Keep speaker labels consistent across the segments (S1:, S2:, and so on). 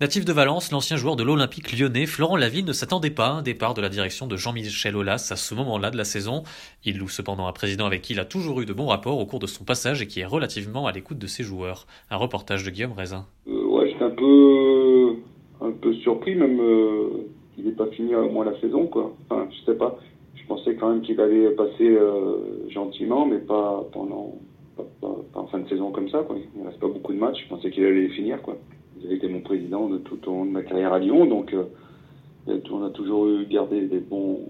S1: Natif de Valence, l'ancien joueur de l'Olympique lyonnais, Florent Lavigne ne s'attendait pas à un départ de la direction de Jean-Michel Aulas à ce moment-là de la saison. Il loue cependant un président avec qui il a toujours eu de bons rapports au cours de son passage et qui est relativement à l'écoute de ses joueurs. Un reportage de Guillaume Raisin.
S2: Euh, ouais, j'étais un peu, un peu surpris même euh, qu'il n'ait pas fini au moins la saison, quoi. Enfin, je sais pas. Je pensais quand même qu'il allait passer euh, gentiment, mais pas pendant, pas, en fin de saison comme ça, quoi. Il ne reste pas beaucoup de matchs. Je pensais qu'il allait finir, quoi. Il avait été mon président de tout au long de ma carrière à Lyon, donc euh, on a toujours eu gardé des bons,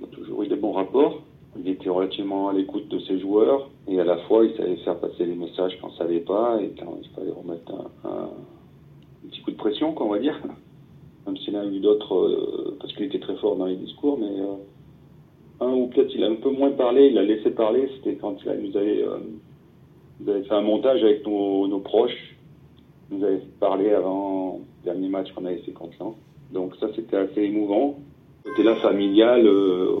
S2: on a toujours eu des bons rapports. Il était relativement à l'écoute de ses joueurs et à la fois il savait faire passer les messages quand on savait pas et quand il fallait remettre un, petit coup de pression, quoi, on va dire. Même s'il a eu d'autres, euh, parce qu'il était très fort dans les discours, mais euh, un ou peut-être il a un peu moins parlé, il a laissé parler, c'était quand il nous avait, fait un montage avec nos, proches, nous avait parlé avant le dernier match qu'on avait fait contre Lens. Donc ça c'était assez émouvant. Côté là familial, euh,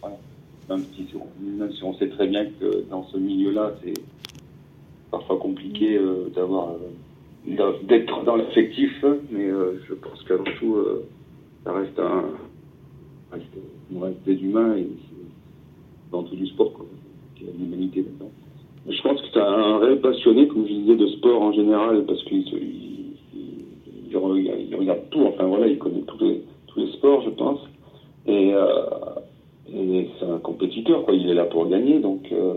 S2: voilà. même, si, même si on sait très bien que dans ce milieu-là, c'est parfois compliqué euh, d'avoir euh, d'être dans l'affectif, mais euh, je pense qu'avant tout, ça reste un reste, on reste des humains et dans tout du sport, quoi. Il y a l'humanité là-dedans. Je pense que c'est un réel passionné, comme je disais, de sport en général, parce qu'il regarde, tout, enfin voilà, il connaît tous les, sports, je pense. Et, euh, et c'est un compétiteur, quoi. Il est là pour gagner, donc euh,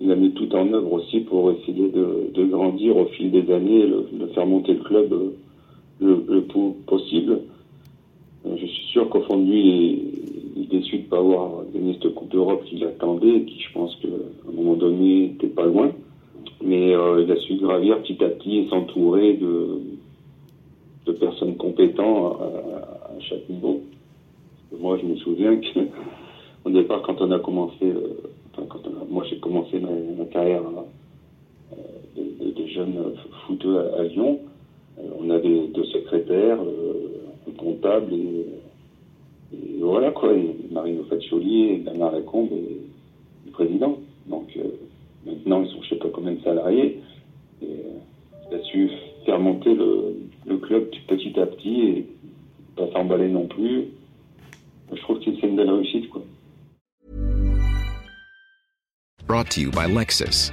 S2: il a mis tout en œuvre aussi pour essayer de, grandir au fil des années, de faire monter le club euh, le, le plus possible. Je suis sûr qu'au fond de lui, il est déçu de ne pas avoir gagné cette Coupe d'Europe qu'il attendait et qui, je pense, qu'à un moment donné, n'était pas loin. Mais euh, il a su gravir petit à petit et s'entourer de, personnes compétentes à, chaque niveau. Moi, je me souviens que au départ, quand on a commencé, euh, enfin, quand on a- moi j'ai commencé ma, carrière euh, de, jeune footeux à, à Lyon, on avait deux secrétaires, un comptable et, et voilà quoi, Marino Faccioli et Bernard Lacombe et le président. Donc maintenant ils sont je sais pas combien de salariés. Et, euh, il a su faire monter le, le club petit à petit et pas s'emballer non plus. Je trouve que c'est une belle réussite quoi.
S3: Brought to you by Lexus.